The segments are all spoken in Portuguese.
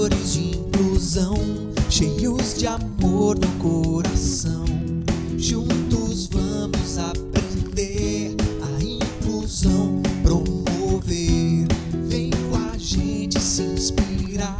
Caçadores de inclusão, cheios de amor no coração. Juntos vamos aprender a inclusão, promover. Vem com a gente se inspirar.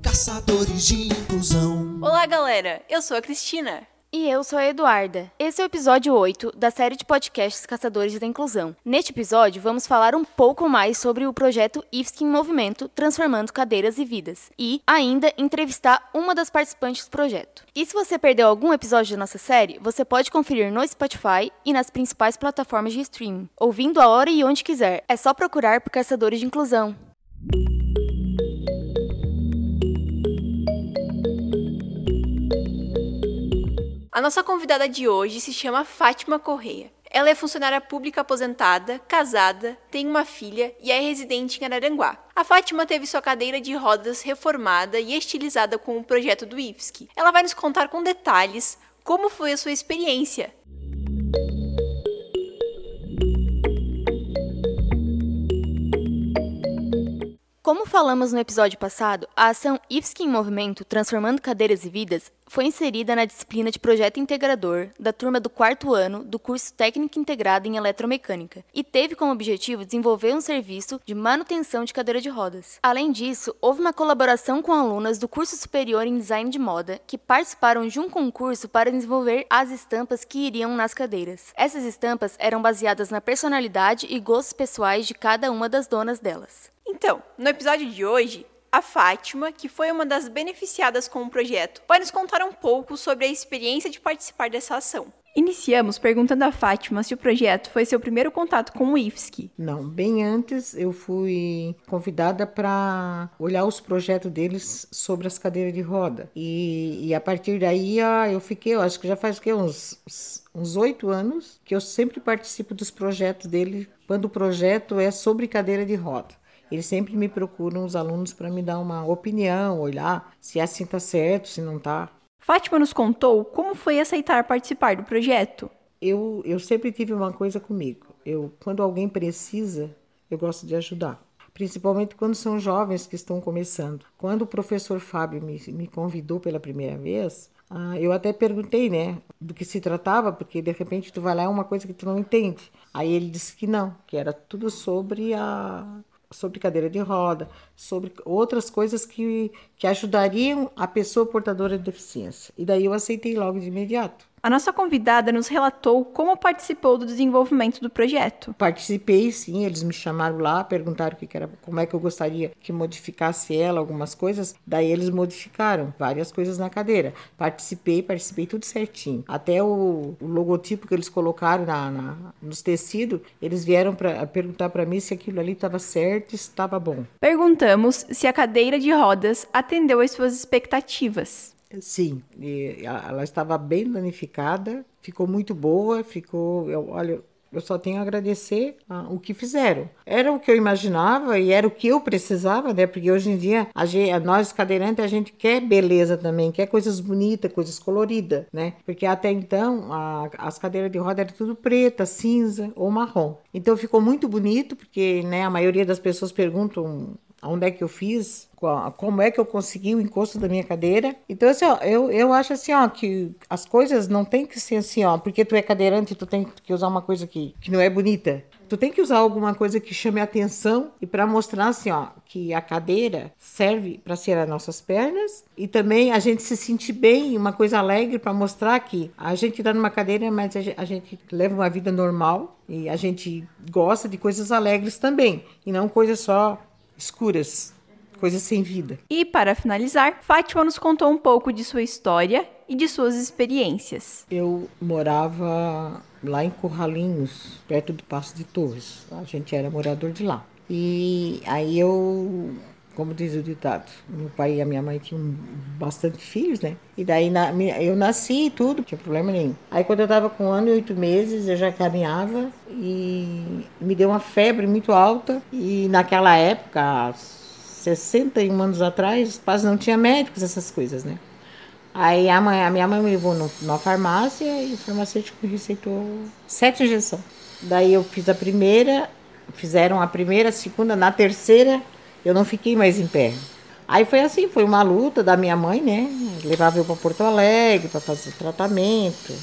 Caçadores de inclusão. Olá, galera! Eu sou a Cristina. E eu sou a Eduarda. Esse é o episódio 8 da série de podcasts Caçadores da Inclusão. Neste episódio, vamos falar um pouco mais sobre o projeto IFSC em Movimento Transformando Cadeiras e Vidas e, ainda, entrevistar uma das participantes do projeto. E se você perdeu algum episódio da nossa série, você pode conferir no Spotify e nas principais plataformas de streaming, ouvindo a hora e onde quiser. É só procurar por Caçadores de Inclusão. Nossa convidada de hoje se chama Fátima Correia. Ela é funcionária pública aposentada, casada, tem uma filha e é residente em Araranguá. A Fátima teve sua cadeira de rodas reformada e estilizada com o projeto do IFSC. Ela vai nos contar com detalhes como foi a sua experiência. Como falamos no episódio passado, a ação IFSC em Movimento Transformando Cadeiras e Vidas foi inserida na disciplina de Projeto Integrador da turma do quarto ano do curso Técnico Integrado em Eletromecânica e teve como objetivo desenvolver um serviço de manutenção de cadeira de rodas. Além disso, houve uma colaboração com alunas do curso superior em Design de Moda que participaram de um concurso para desenvolver as estampas que iriam nas cadeiras. Essas estampas eram baseadas na personalidade e gostos pessoais de cada uma das donas delas. Então, no episódio de hoje, a Fátima, que foi uma das beneficiadas com o projeto, vai nos contar um pouco sobre a experiência de participar dessa ação. Iniciamos perguntando a Fátima se o projeto foi seu primeiro contato com o IFSC. Não, bem antes eu fui convidada para olhar os projetos deles sobre as cadeiras de roda. E, e a partir daí eu fiquei, eu acho que já faz que, uns uns oito anos que eu sempre participo dos projetos dele quando o projeto é sobre cadeira de roda. Eles sempre me procuram os alunos para me dar uma opinião, olhar se assim está certo, se não está. Fátima nos contou como foi aceitar participar do projeto. Eu, eu sempre tive uma coisa comigo. Eu, quando alguém precisa, eu gosto de ajudar. Principalmente quando são jovens que estão começando. Quando o professor Fábio me, me convidou pela primeira vez, ah, eu até perguntei, né, do que se tratava, porque de repente tu vai lá é uma coisa que tu não entende. Aí ele disse que não, que era tudo sobre a sobre cadeira de roda, sobre outras coisas que, que ajudariam a pessoa portadora de deficiência. E daí eu aceitei logo de imediato. A nossa convidada nos relatou como participou do desenvolvimento do projeto. Participei, sim, eles me chamaram lá, perguntaram que era, como é que eu gostaria que modificasse ela, algumas coisas. Daí eles modificaram várias coisas na cadeira. Participei, participei tudo certinho. Até o, o logotipo que eles colocaram na, na nos tecidos, eles vieram para perguntar para mim se aquilo ali estava certo e estava bom. Perguntamos se a cadeira de rodas atendeu às suas expectativas. Sim, ela estava bem danificada, ficou muito boa, ficou, eu, olha, eu só tenho a agradecer ah, o que fizeram. Era o que eu imaginava e era o que eu precisava, né? Porque hoje em dia, a gente, nós cadeirantes, a gente quer beleza também, quer coisas bonitas, coisas coloridas, né? Porque até então, a, as cadeiras de roda eram tudo preta, cinza ou marrom. Então ficou muito bonito, porque né, a maioria das pessoas perguntam onde é que eu fiz, como é que eu consegui o encosto da minha cadeira. Então, assim, ó, eu, eu acho assim, ó, que as coisas não tem que ser assim, ó, porque tu é cadeirante, tu tem que usar uma coisa que, que não é bonita. Tu tem que usar alguma coisa que chame atenção e para mostrar assim, ó, que a cadeira serve para ser as nossas pernas e também a gente se sentir bem, uma coisa alegre para mostrar que a gente está numa cadeira, mas a gente leva uma vida normal e a gente gosta de coisas alegres também e não coisas só escuras, coisas sem vida. E para finalizar, Fátima nos contou um pouco de sua história e de suas experiências. Eu morava lá em Curralinhos, perto do Passo de Torres. A gente era morador de lá. E aí eu como diz o ditado, meu pai e a minha mãe tinham bastante filhos, né? E daí na, eu nasci e tudo, não tinha problema nenhum. Aí quando eu tava com um ano e oito meses, eu já caminhava e me deu uma febre muito alta. E naquela época, 61 anos atrás, quase não tinha médicos, essas coisas, né? Aí a, mãe, a minha mãe me levou no, na farmácia e o farmacêutico receitou sete injeções. Daí eu fiz a primeira, fizeram a primeira, a segunda, na terceira eu não fiquei mais em pé. Aí foi assim, foi uma luta da minha mãe, né? Levava eu para Porto Alegre para fazer tratamento.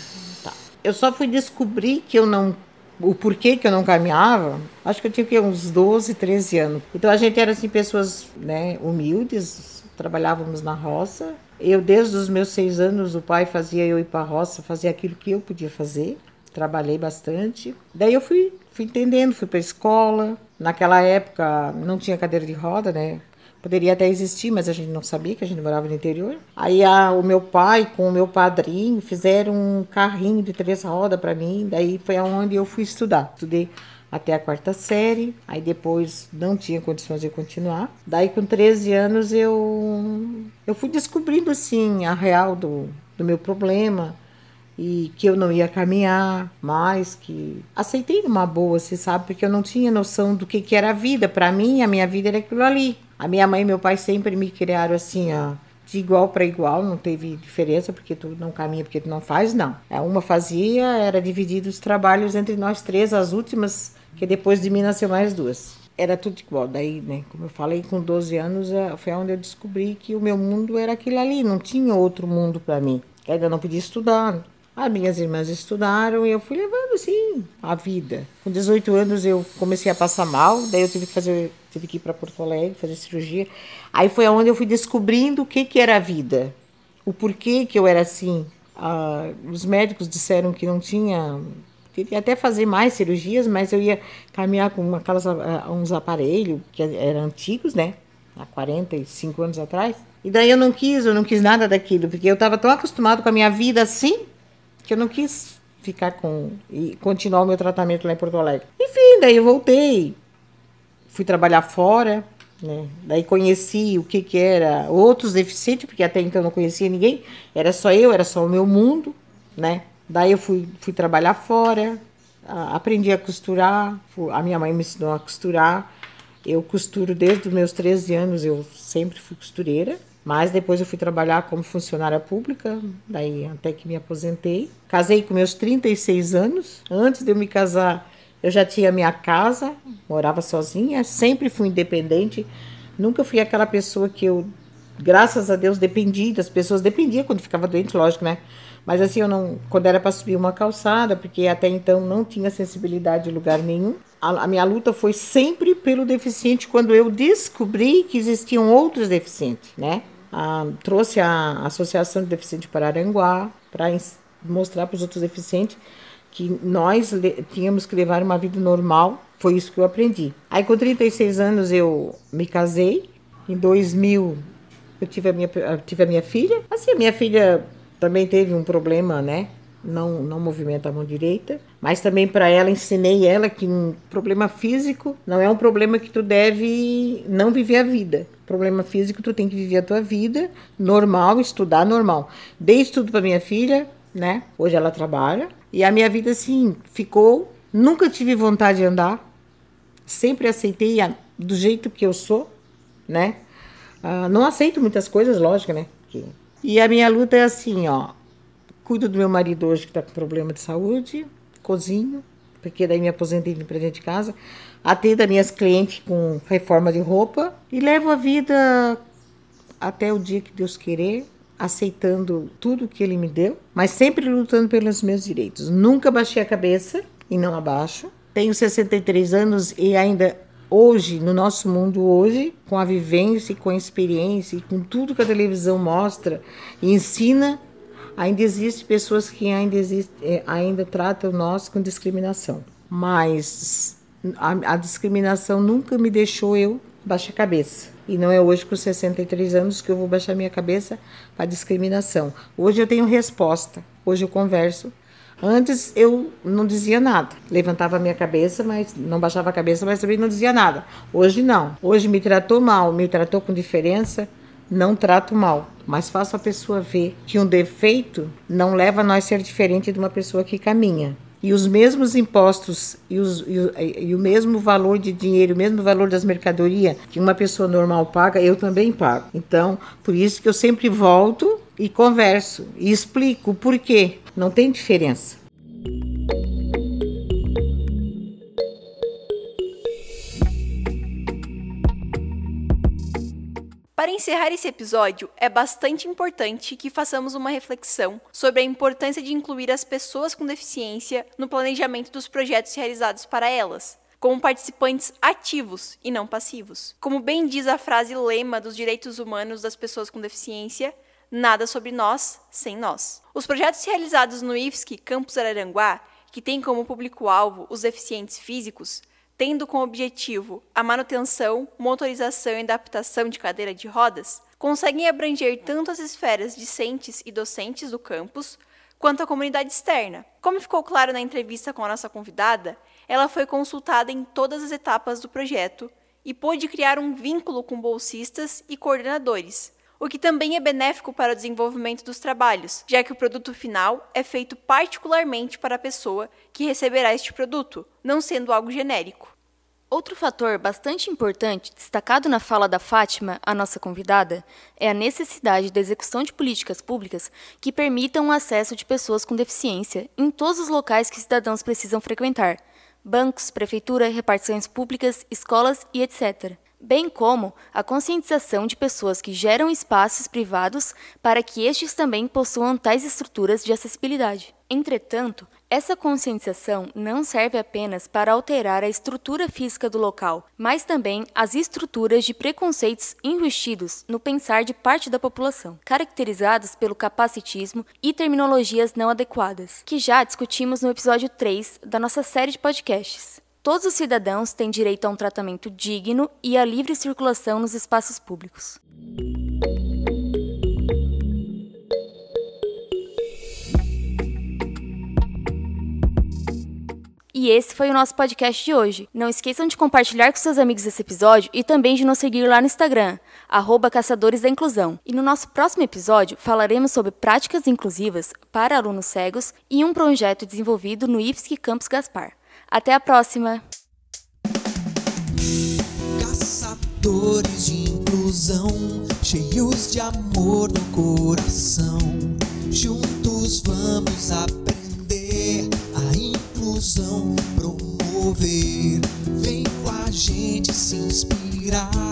Tá. Eu só fui descobrir que eu não o porquê que eu não caminhava, acho que eu tinha uns 12, 13 anos. Então a gente era assim pessoas, né, humildes, trabalhávamos na roça. Eu desde os meus seis anos o pai fazia eu ir para a roça, fazer aquilo que eu podia fazer. Trabalhei bastante. Daí eu fui, fui entendendo, fui para a escola. Naquela época não tinha cadeira de roda, né? Poderia até existir, mas a gente não sabia que a gente morava no interior. Aí a, o meu pai com o meu padrinho fizeram um carrinho de três rodas para mim. Daí foi aonde eu fui estudar. Estudei até a quarta série. Aí depois não tinha condições de continuar. Daí com 13 anos eu eu fui descobrindo assim a real do, do meu problema e que eu não ia caminhar mais, que aceitei numa boa, você sabe, porque eu não tinha noção do que, que era a vida. Para mim, a minha vida era aquilo ali. A minha mãe e meu pai sempre me criaram assim, ó, de igual para igual, não teve diferença porque tu não caminha, porque tu não faz, não. É, uma fazia, era dividido os trabalhos entre nós três, as últimas, que depois de mim nasceu mais duas. Era tudo igual. Daí, né, como eu falei, com 12 anos é, foi onde eu descobri que o meu mundo era aquele ali, não tinha outro mundo para mim. Eu ainda não podia estudar, as minhas irmãs estudaram e eu fui levando assim a vida. Com 18 anos eu comecei a passar mal, daí eu tive que fazer, tive que ir para Porto Alegre fazer cirurgia. Aí foi onde eu fui descobrindo o que que era a vida, o porquê que eu era assim. Ah, os médicos disseram que não tinha queria até fazer mais cirurgias, mas eu ia caminhar com aquelas, ah, uns aparelhos que eram antigos, né? Há 45 anos atrás. E daí eu não quis, eu não quis nada daquilo, porque eu estava tão acostumado com a minha vida assim, que eu não quis ficar com e continuar o meu tratamento lá em Porto Alegre. Enfim, daí eu voltei, fui trabalhar fora, né? Daí conheci o que que era outros deficientes, porque até então não conhecia ninguém, era só eu, era só o meu mundo, né? Daí eu fui, fui trabalhar fora, aprendi a costurar, a minha mãe me ensinou a costurar. Eu costuro desde os meus 13 anos, eu sempre fui costureira. Mas depois eu fui trabalhar como funcionária pública, daí até que me aposentei. Casei com meus 36 anos. Antes de eu me casar, eu já tinha minha casa, morava sozinha, sempre fui independente. Nunca fui aquela pessoa que eu, graças a Deus, dependi das pessoas. Dependia quando ficava doente, lógico, né? Mas assim, eu não, quando era para subir uma calçada, porque até então não tinha sensibilidade em lugar nenhum. A, a, minha luta foi sempre pelo deficiente quando eu descobri que existiam outros deficientes, né? Ah, trouxe a Associação de Deficientes para Aranguá para mostrar para os outros deficientes que nós tínhamos que levar uma vida normal. Foi isso que eu aprendi. Aí com 36 anos eu me casei. Em 2000 eu tive a minha, tive a minha filha. Assim, a minha filha também teve um problema, né? Não, não movimenta a mão direita, mas também para ela ensinei ela que um problema físico não é um problema que tu deve não viver a vida. Problema físico tu tem que viver a tua vida normal, estudar normal. Dei estudo para minha filha, né? Hoje ela trabalha e a minha vida assim ficou. Nunca tive vontade de andar, sempre aceitei do jeito que eu sou, né? Uh, não aceito muitas coisas, lógico, né? E a minha luta é assim, ó. Cuido do meu marido hoje que está com problema de saúde, cozinho, porque daí me aposentei para dentro de casa, atendo as minhas clientes com reforma de roupa e levo a vida até o dia que Deus querer, aceitando tudo que Ele me deu, mas sempre lutando pelos meus direitos. Nunca baixei a cabeça e não abaixo. Tenho 63 anos e ainda hoje, no nosso mundo hoje, com a vivência com a experiência e com tudo que a televisão mostra e ensina, ainda existem pessoas que ainda, existe, é, ainda tratam nós com discriminação. Mas a, a discriminação nunca me deixou eu baixar a cabeça. E não é hoje com 63 anos que eu vou baixar minha cabeça para discriminação. Hoje eu tenho resposta. Hoje eu converso Antes eu não dizia nada. Levantava a minha cabeça, mas não baixava a cabeça, mas também não dizia nada. Hoje não. Hoje me tratou mal, me tratou com diferença, não trato mal. Mas faço a pessoa ver que um defeito não leva a nós ser diferente de uma pessoa que caminha. E os mesmos impostos e, os, e, e o mesmo valor de dinheiro, o mesmo valor das mercadorias que uma pessoa normal paga, eu também pago. Então, por isso que eu sempre volto e converso e explico o porquê. Não tem diferença. Para encerrar esse episódio, é bastante importante que façamos uma reflexão sobre a importância de incluir as pessoas com deficiência no planejamento dos projetos realizados para elas, como participantes ativos e não passivos. Como bem diz a frase lema dos direitos humanos das pessoas com deficiência, nada sobre nós sem nós. Os projetos realizados no IFSC Campus Araranguá, que tem como público-alvo os deficientes físicos, tendo como objetivo a manutenção, motorização e adaptação de cadeira de rodas, conseguem abranger tanto as esferas discentes e docentes do campus, quanto a comunidade externa. Como ficou claro na entrevista com a nossa convidada, ela foi consultada em todas as etapas do projeto e pôde criar um vínculo com bolsistas e coordenadores, o que também é benéfico para o desenvolvimento dos trabalhos, já que o produto final é feito particularmente para a pessoa que receberá este produto, não sendo algo genérico. Outro fator bastante importante, destacado na fala da Fátima, a nossa convidada, é a necessidade da execução de políticas públicas que permitam o acesso de pessoas com deficiência em todos os locais que cidadãos precisam frequentar bancos, prefeitura, repartições públicas, escolas e etc bem como a conscientização de pessoas que geram espaços privados para que estes também possuam tais estruturas de acessibilidade. Entretanto, essa conscientização não serve apenas para alterar a estrutura física do local, mas também as estruturas de preconceitos investidos no pensar de parte da população, caracterizados pelo capacitismo e terminologias não adequadas, que já discutimos no episódio 3 da nossa série de podcasts. Todos os cidadãos têm direito a um tratamento digno e à livre circulação nos espaços públicos. E esse foi o nosso podcast de hoje. Não esqueçam de compartilhar com seus amigos esse episódio e também de nos seguir lá no Instagram, arroba Caçadores da Inclusão. E no nosso próximo episódio falaremos sobre práticas inclusivas para alunos cegos e um projeto desenvolvido no IFSC Campus Gaspar. Até a próxima! Caçadores de inclusão, cheios de amor no coração. Juntos vamos aprender a inclusão promover. Vem com a gente se inspirar.